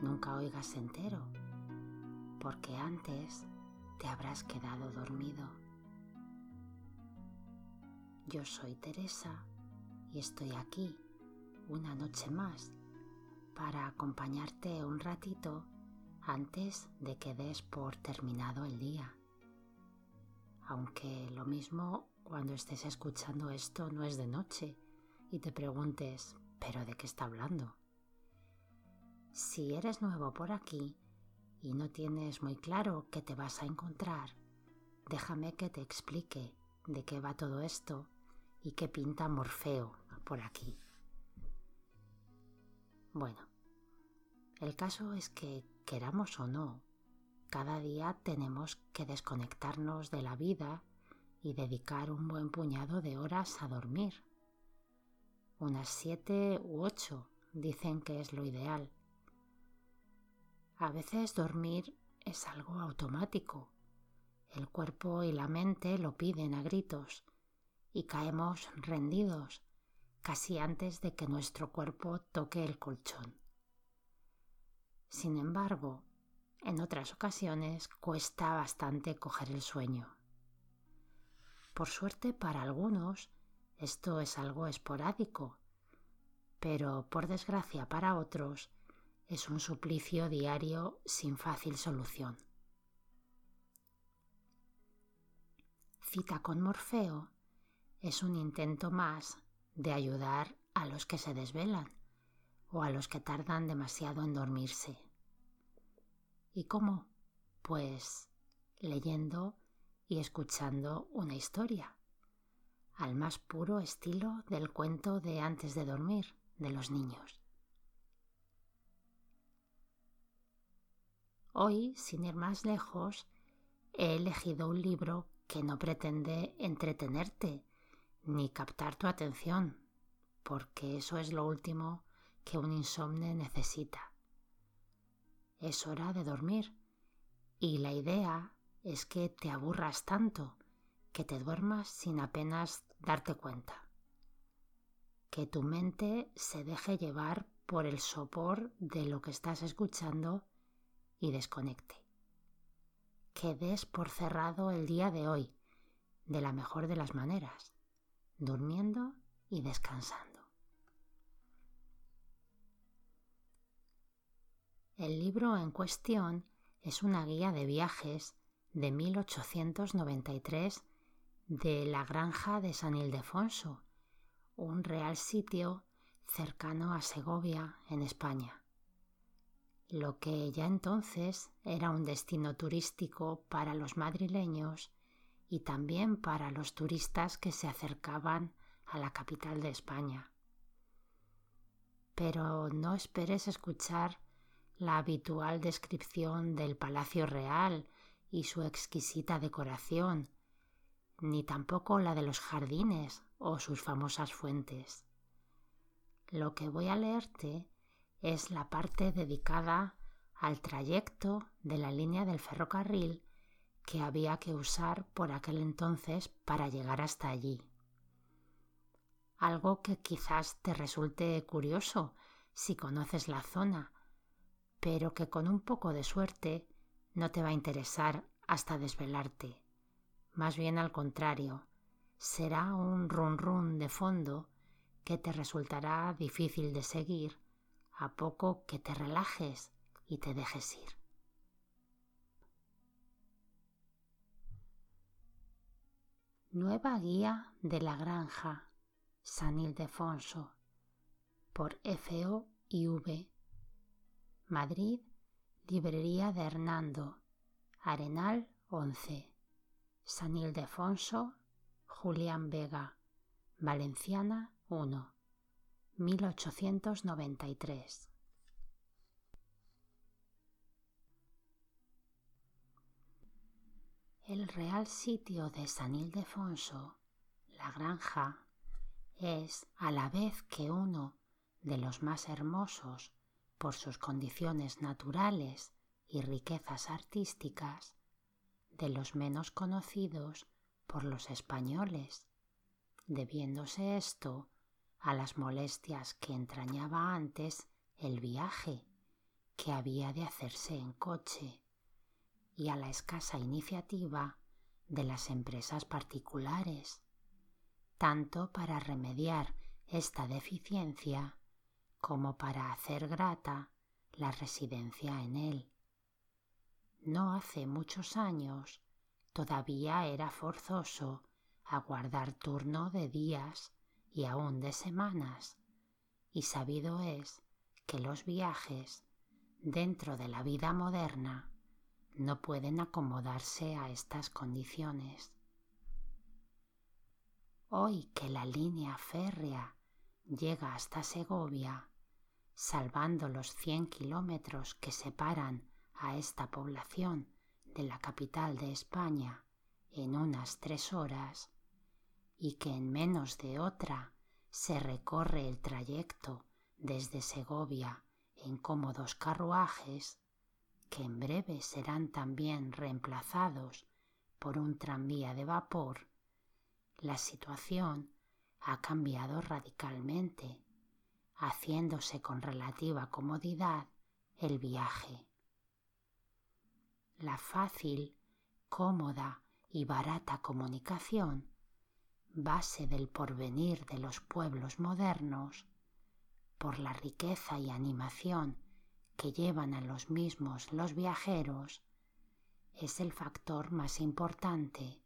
nunca oigas entero, porque antes te habrás quedado dormido. Yo soy Teresa y estoy aquí una noche más para acompañarte un ratito antes de que des por terminado el día. Aunque lo mismo cuando estés escuchando esto no es de noche y te preguntes, ¿pero de qué está hablando? Si eres nuevo por aquí y no tienes muy claro qué te vas a encontrar, déjame que te explique de qué va todo esto y qué pinta Morfeo por aquí. Bueno, el caso es que, queramos o no, cada día tenemos que desconectarnos de la vida y dedicar un buen puñado de horas a dormir. Unas siete u ocho dicen que es lo ideal. A veces dormir es algo automático. El cuerpo y la mente lo piden a gritos y caemos rendidos casi antes de que nuestro cuerpo toque el colchón. Sin embargo, en otras ocasiones cuesta bastante coger el sueño. Por suerte para algunos esto es algo esporádico, pero por desgracia para otros es un suplicio diario sin fácil solución. Cita con Morfeo es un intento más de ayudar a los que se desvelan o a los que tardan demasiado en dormirse. ¿Y cómo? Pues leyendo y escuchando una historia, al más puro estilo del cuento de antes de dormir de los niños. Hoy, sin ir más lejos, he elegido un libro que no pretende entretenerte ni captar tu atención, porque eso es lo último que un insomne necesita. Es hora de dormir y la idea es que te aburras tanto que te duermas sin apenas darte cuenta. Que tu mente se deje llevar por el sopor de lo que estás escuchando y desconecte. Que des por cerrado el día de hoy de la mejor de las maneras, durmiendo y descansando. El libro en cuestión es una guía de viajes de 1893 de la granja de San Ildefonso, un real sitio cercano a Segovia, en España. Lo que ya entonces era un destino turístico para los madrileños y también para los turistas que se acercaban a la capital de España. Pero no esperes escuchar la habitual descripción del Palacio Real y su exquisita decoración, ni tampoco la de los jardines o sus famosas fuentes. Lo que voy a leerte es la parte dedicada al trayecto de la línea del ferrocarril que había que usar por aquel entonces para llegar hasta allí. Algo que quizás te resulte curioso si conoces la zona, pero que con un poco de suerte no te va a interesar hasta desvelarte. Más bien al contrario, será un run run de fondo que te resultará difícil de seguir a poco que te relajes y te dejes ir. Nueva guía de la granja San Ildefonso por FO y V Madrid, Librería de Hernando, Arenal 11, San Ildefonso, Julián Vega, Valenciana 1, 1893. El real sitio de San Ildefonso, la granja, es a la vez que uno de los más hermosos por sus condiciones naturales y riquezas artísticas, de los menos conocidos por los españoles, debiéndose esto a las molestias que entrañaba antes el viaje, que había de hacerse en coche, y a la escasa iniciativa de las empresas particulares, tanto para remediar esta deficiencia como para hacer grata la residencia en él. No hace muchos años todavía era forzoso aguardar turno de días y aun de semanas, y sabido es que los viajes dentro de la vida moderna no pueden acomodarse a estas condiciones. Hoy que la línea férrea llega hasta Segovia, salvando los cien kilómetros que separan a esta población de la capital de España en unas tres horas, y que en menos de otra se recorre el trayecto desde Segovia en cómodos carruajes, que en breve serán también reemplazados por un tranvía de vapor, la situación ha cambiado radicalmente, haciéndose con relativa comodidad el viaje. La fácil, cómoda y barata comunicación, base del porvenir de los pueblos modernos, por la riqueza y animación que llevan a los mismos los viajeros, es el factor más importante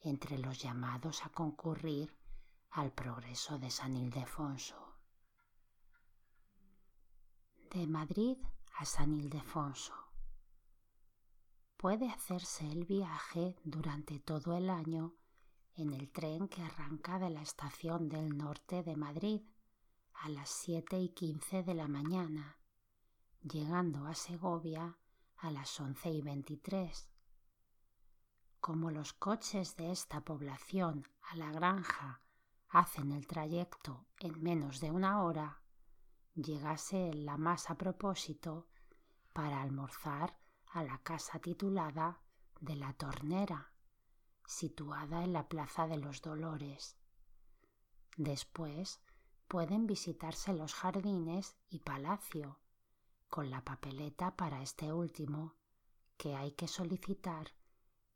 entre los llamados a concurrir al progreso de San Ildefonso. De Madrid a San Ildefonso. Puede hacerse el viaje durante todo el año en el tren que arranca de la estación del norte de Madrid a las siete y quince de la mañana, llegando a Segovia a las once y veintitrés. Como los coches de esta población a la granja hacen el trayecto en menos de una hora, llegase la más a propósito para almorzar a la casa titulada de la Tornera, situada en la Plaza de los Dolores. Después pueden visitarse los jardines y palacio, con la papeleta para este último, que hay que solicitar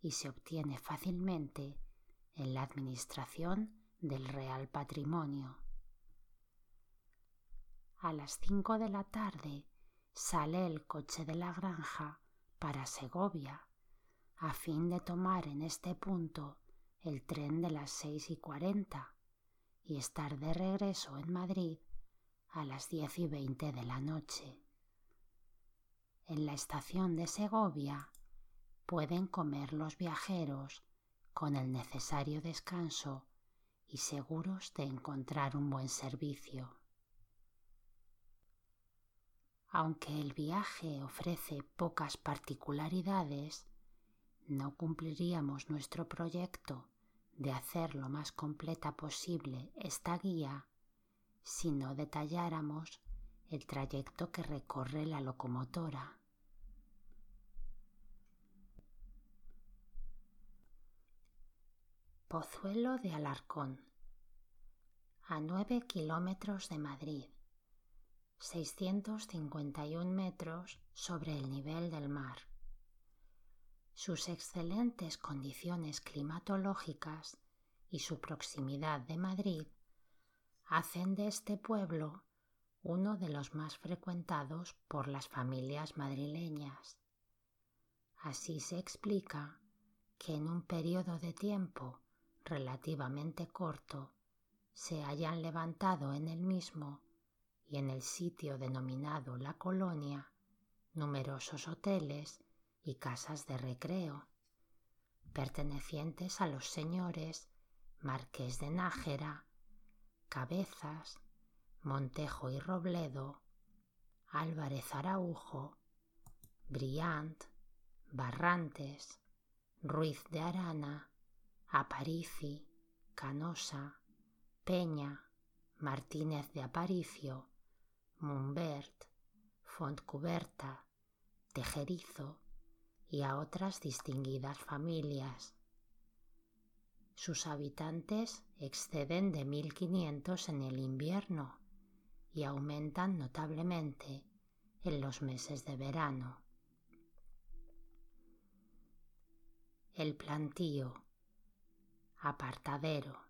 y se obtiene fácilmente en la Administración del Real Patrimonio. A las cinco de la tarde sale el coche de la granja para Segovia, a fin de tomar en este punto el tren de las seis y cuarenta y estar de regreso en Madrid a las diez y veinte de la noche. En la estación de Segovia pueden comer los viajeros con el necesario descanso y seguros de encontrar un buen servicio. Aunque el viaje ofrece pocas particularidades, no cumpliríamos nuestro proyecto de hacer lo más completa posible esta guía si no detalláramos el trayecto que recorre la locomotora. Pozuelo de Alarcón, a nueve kilómetros de Madrid, 651 metros sobre el nivel del mar. Sus excelentes condiciones climatológicas y su proximidad de Madrid hacen de este pueblo uno de los más frecuentados por las familias madrileñas. Así se explica que en un periodo de tiempo relativamente corto se hayan levantado en el mismo y en el sitio denominado la colonia numerosos hoteles y casas de recreo, pertenecientes a los señores Marqués de Nájera, Cabezas, Montejo y Robledo, Álvarez Araujo, Briant, Barrantes, Ruiz de Arana, Aparici, Canosa, Peña, Martínez de Aparicio, Mumbert, Fontcuberta, Tejerizo, y a otras distinguidas familias. Sus habitantes exceden de 1.500 en el invierno y aumentan notablemente en los meses de verano. El plantío, apartadero.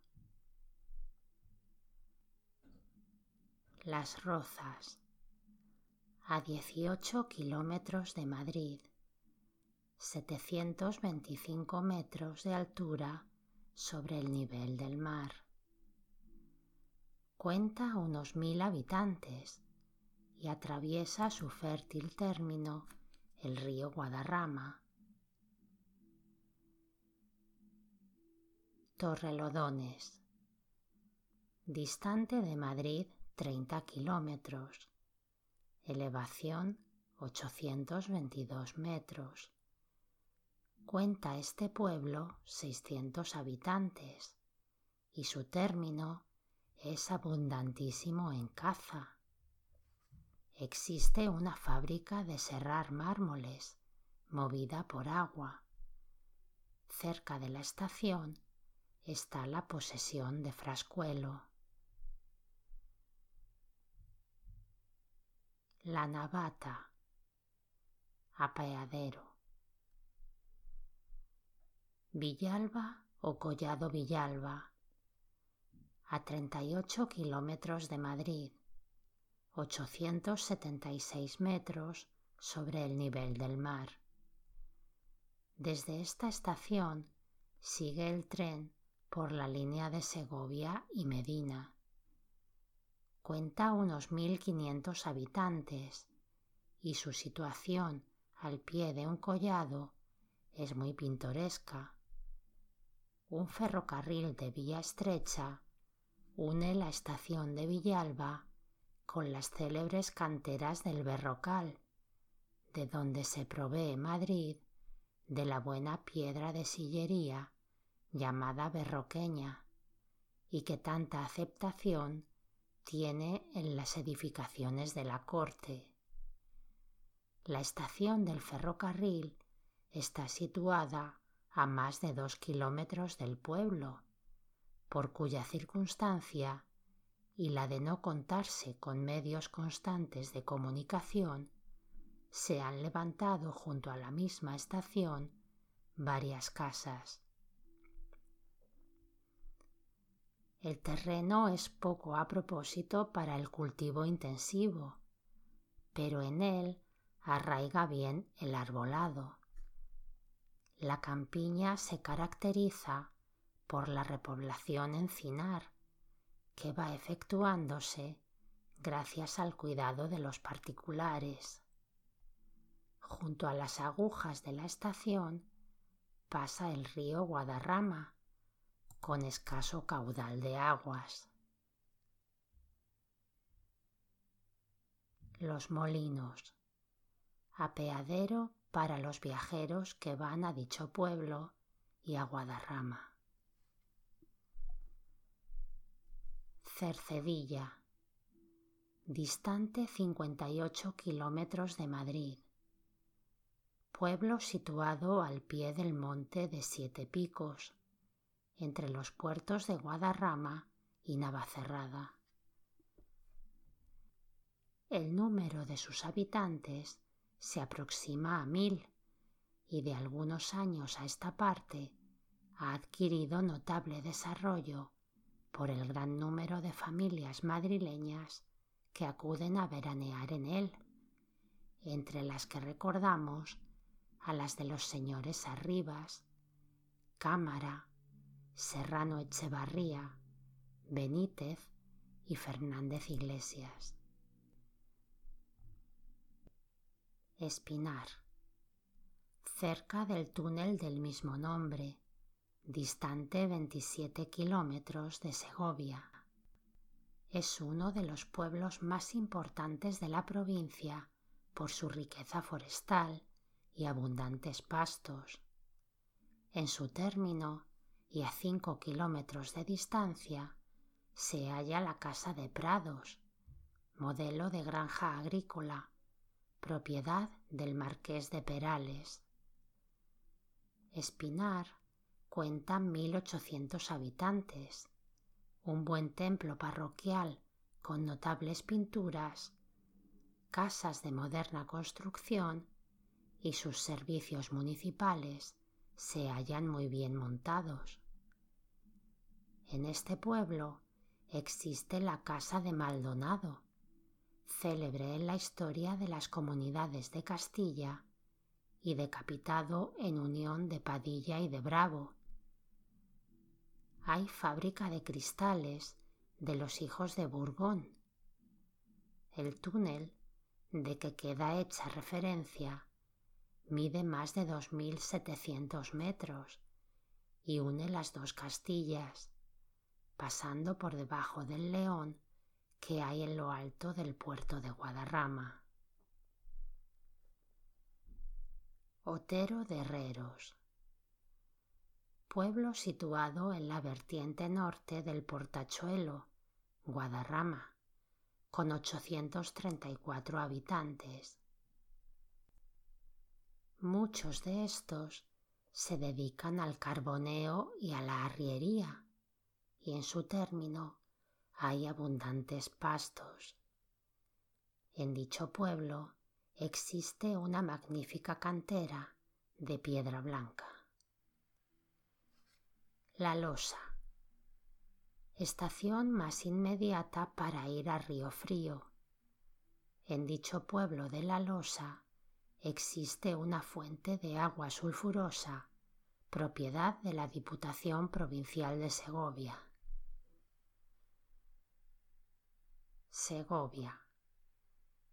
Las Rozas, a 18 kilómetros de Madrid, 725 metros de altura sobre el nivel del mar. Cuenta unos mil habitantes y atraviesa su fértil término el río Guadarrama. Torrelodones, distante de Madrid 30 kilómetros, elevación 822 metros. Cuenta este pueblo 600 habitantes y su término es abundantísimo en caza. Existe una fábrica de serrar mármoles movida por agua. Cerca de la estación está la posesión de Frascuelo. La Navata, apeadero. Villalba o Collado Villalba, a 38 kilómetros de Madrid, 876 metros sobre el nivel del mar. Desde esta estación sigue el tren por la línea de Segovia y Medina cuenta unos 1.500 habitantes y su situación al pie de un collado es muy pintoresca. Un ferrocarril de vía estrecha une la estación de Villalba con las célebres canteras del Berrocal, de donde se provee Madrid de la buena piedra de sillería llamada berroqueña y que tanta aceptación tiene en las edificaciones de la corte. La estación del ferrocarril está situada a más de dos kilómetros del pueblo, por cuya circunstancia y la de no contarse con medios constantes de comunicación, se han levantado junto a la misma estación varias casas. El terreno es poco a propósito para el cultivo intensivo, pero en él arraiga bien el arbolado. La campiña se caracteriza por la repoblación encinar, que va efectuándose gracias al cuidado de los particulares. Junto a las agujas de la estación pasa el río Guadarrama, con escaso caudal de aguas. Los molinos. Apeadero para los viajeros que van a dicho pueblo y a Guadarrama. Cercedilla. Distante 58 kilómetros de Madrid. Pueblo situado al pie del monte de Siete Picos, entre los puertos de Guadarrama y Navacerrada. El número de sus habitantes se aproxima a mil y de algunos años a esta parte ha adquirido notable desarrollo por el gran número de familias madrileñas que acuden a veranear en él, entre las que recordamos a las de los señores Arribas, Cámara, Serrano Echevarría, Benítez y Fernández Iglesias. Espinar. Cerca del túnel del mismo nombre, distante 27 kilómetros de Segovia. Es uno de los pueblos más importantes de la provincia por su riqueza forestal y abundantes pastos. En su término y a cinco kilómetros de distancia se halla la Casa de Prados, modelo de granja agrícola, propiedad del marqués de Perales. Espinar cuenta 1.800 habitantes, un buen templo parroquial con notables pinturas, casas de moderna construcción y sus servicios municipales se hallan muy bien montados. En este pueblo existe la Casa de Maldonado, célebre en la historia de las comunidades de Castilla y decapitado en unión de Padilla y de Bravo, hay fábrica de cristales de los hijos de Burgón. El túnel de que queda hecha referencia mide más de 2.700 metros y une las dos Castillas, pasando por debajo del león que hay en lo alto del puerto de Guadarrama. Otero de Herreros pueblo situado en la vertiente norte del Portachuelo, Guadarrama, con 834 habitantes. Muchos de estos se dedican al carboneo y a la arriería, y en su término hay abundantes pastos. En dicho pueblo existe una magnífica cantera de piedra blanca. La Losa. Estación más inmediata para ir a Río Frío. En dicho pueblo de La Losa existe una fuente de agua sulfurosa, propiedad de la Diputación Provincial de Segovia. Segovia,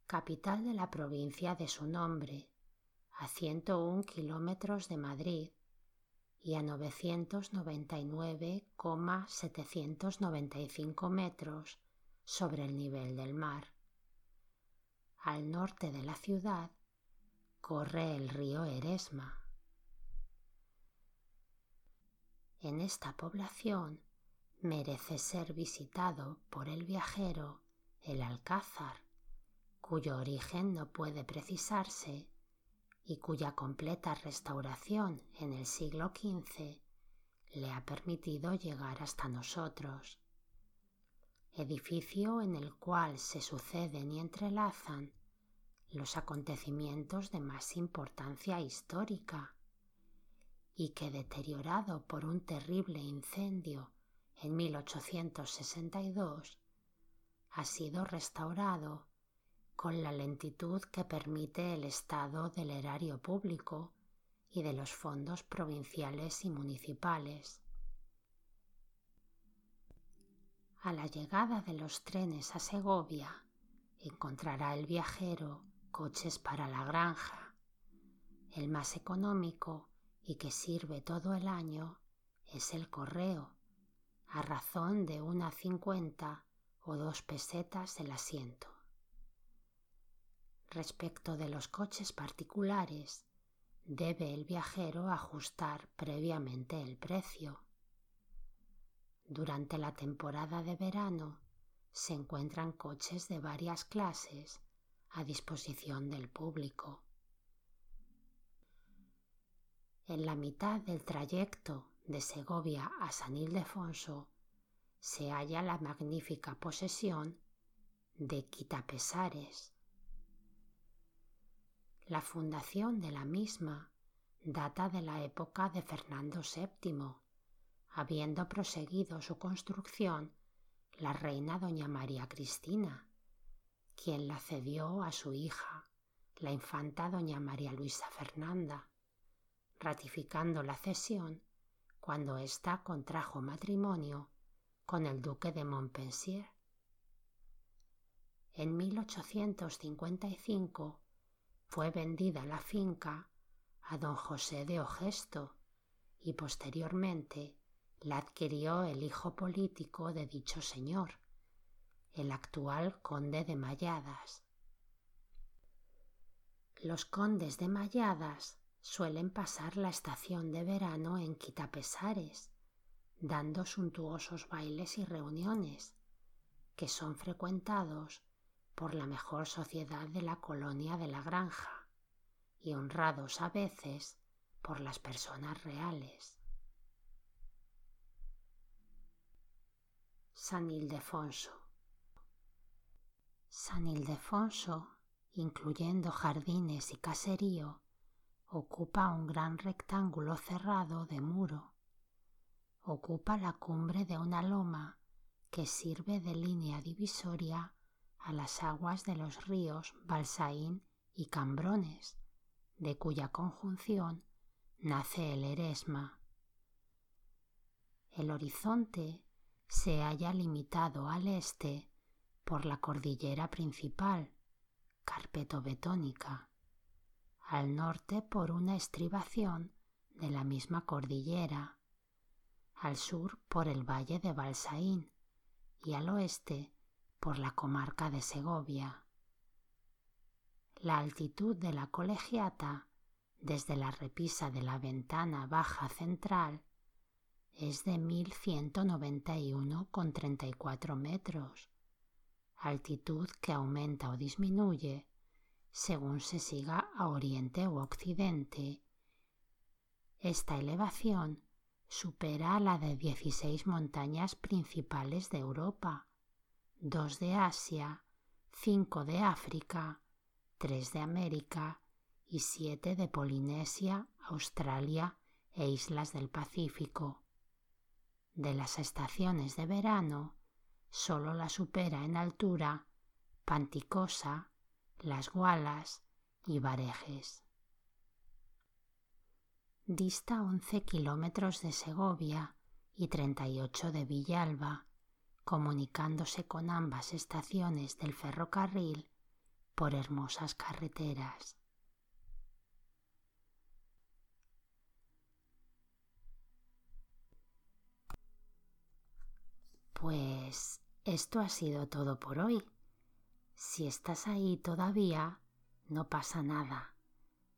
capital de la provincia de su nombre, a 101 kilómetros de Madrid y a 999,795 metros sobre el nivel del mar. Al norte de la ciudad corre el río Eresma. En esta población merece ser visitado por el viajero el Alcázar, cuyo origen no puede precisarse y cuya completa restauración en el siglo XV le ha permitido llegar hasta nosotros. Edificio en el cual se suceden y entrelazan los acontecimientos de más importancia histórica y que deteriorado por un terrible incendio en 1862 ha sido restaurado con la lentitud que permite el estado del erario público y de los fondos provinciales y municipales. A la llegada de los trenes a Segovia encontrará el viajero coches para la granja. El más económico y que sirve todo el año es el correo, a razón de una cincuenta o dos pesetas el asiento. Respecto de los coches particulares, debe el viajero ajustar previamente el precio. Durante la temporada de verano se encuentran coches de varias clases a disposición del público. En la mitad del trayecto de Segovia a San Ildefonso se halla la magnífica posesión de Quitapesares, la fundación de la misma data de la época de Fernando VII, habiendo proseguido su construcción la reina doña María Cristina, quien la cedió a su hija, la infanta doña María Luisa Fernanda, ratificando la cesión cuando ésta contrajo matrimonio con el duque de Montpensier. En 1855 fue vendida la finca a don José de Ogesto y posteriormente la adquirió el hijo político de dicho señor, el actual conde de Malladas. Los condes de Malladas suelen pasar la estación de verano en Quitapesares, dando suntuosos bailes y reuniones, que son frecuentados por la mejor sociedad de la colonia de la granja, y honrados a veces por las personas reales. San Ildefonso San Ildefonso, incluyendo jardines y caserío, ocupa un gran rectángulo cerrado de muro Ocupa la cumbre de una loma que sirve de línea divisoria a las aguas de los ríos Balsaín y Cambrones, de cuya conjunción nace el Eresma. El horizonte se halla limitado al este por la cordillera principal, carpetobetónica, al norte por una estribación de la misma cordillera, al sur por el valle de Balsaín y al oeste por la comarca de Segovia. La altitud de la colegiata desde la repisa de la ventana baja central es de 1191,34 metros, altitud que aumenta o disminuye según se siga a oriente u occidente. Esta elevación supera la de 16 montañas principales de Europa, dos de Asia, cinco de África, tres de América y siete de Polinesia, Australia e islas del Pacífico de las estaciones de verano solo la supera en altura Panticosa, Las Gualas y Varejes. Dista 11 kilómetros de Segovia y 38 de Villalba, comunicándose con ambas estaciones del ferrocarril por hermosas carreteras. Pues esto ha sido todo por hoy. Si estás ahí todavía, no pasa nada.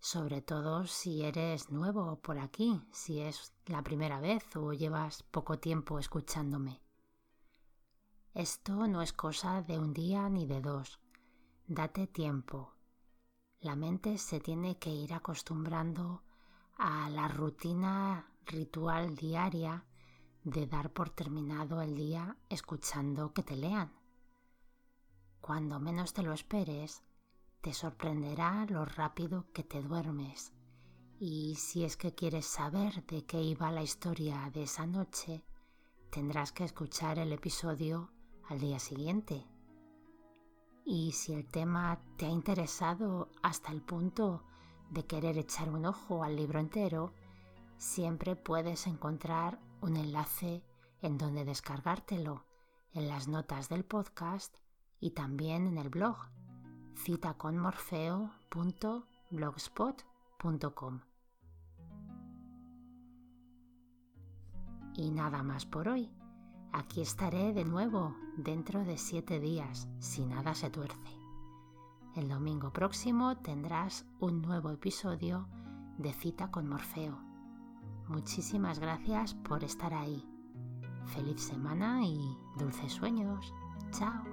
Sobre todo si eres nuevo por aquí, si es la primera vez o llevas poco tiempo escuchándome. Esto no es cosa de un día ni de dos. Date tiempo. La mente se tiene que ir acostumbrando a la rutina ritual diaria de dar por terminado el día escuchando que te lean. Cuando menos te lo esperes, te sorprenderá lo rápido que te duermes. Y si es que quieres saber de qué iba la historia de esa noche, tendrás que escuchar el episodio al día siguiente. Y si el tema te ha interesado hasta el punto de querer echar un ojo al libro entero, siempre puedes encontrar un enlace en donde descargártelo en las notas del podcast y también en el blog citaconmorfeo.blogspot.com. Y nada más por hoy. Aquí estaré de nuevo dentro de siete días, si nada se tuerce. El domingo próximo tendrás un nuevo episodio de Cita con Morfeo Muchísimas gracias por estar ahí. Feliz semana y dulces sueños. Chao.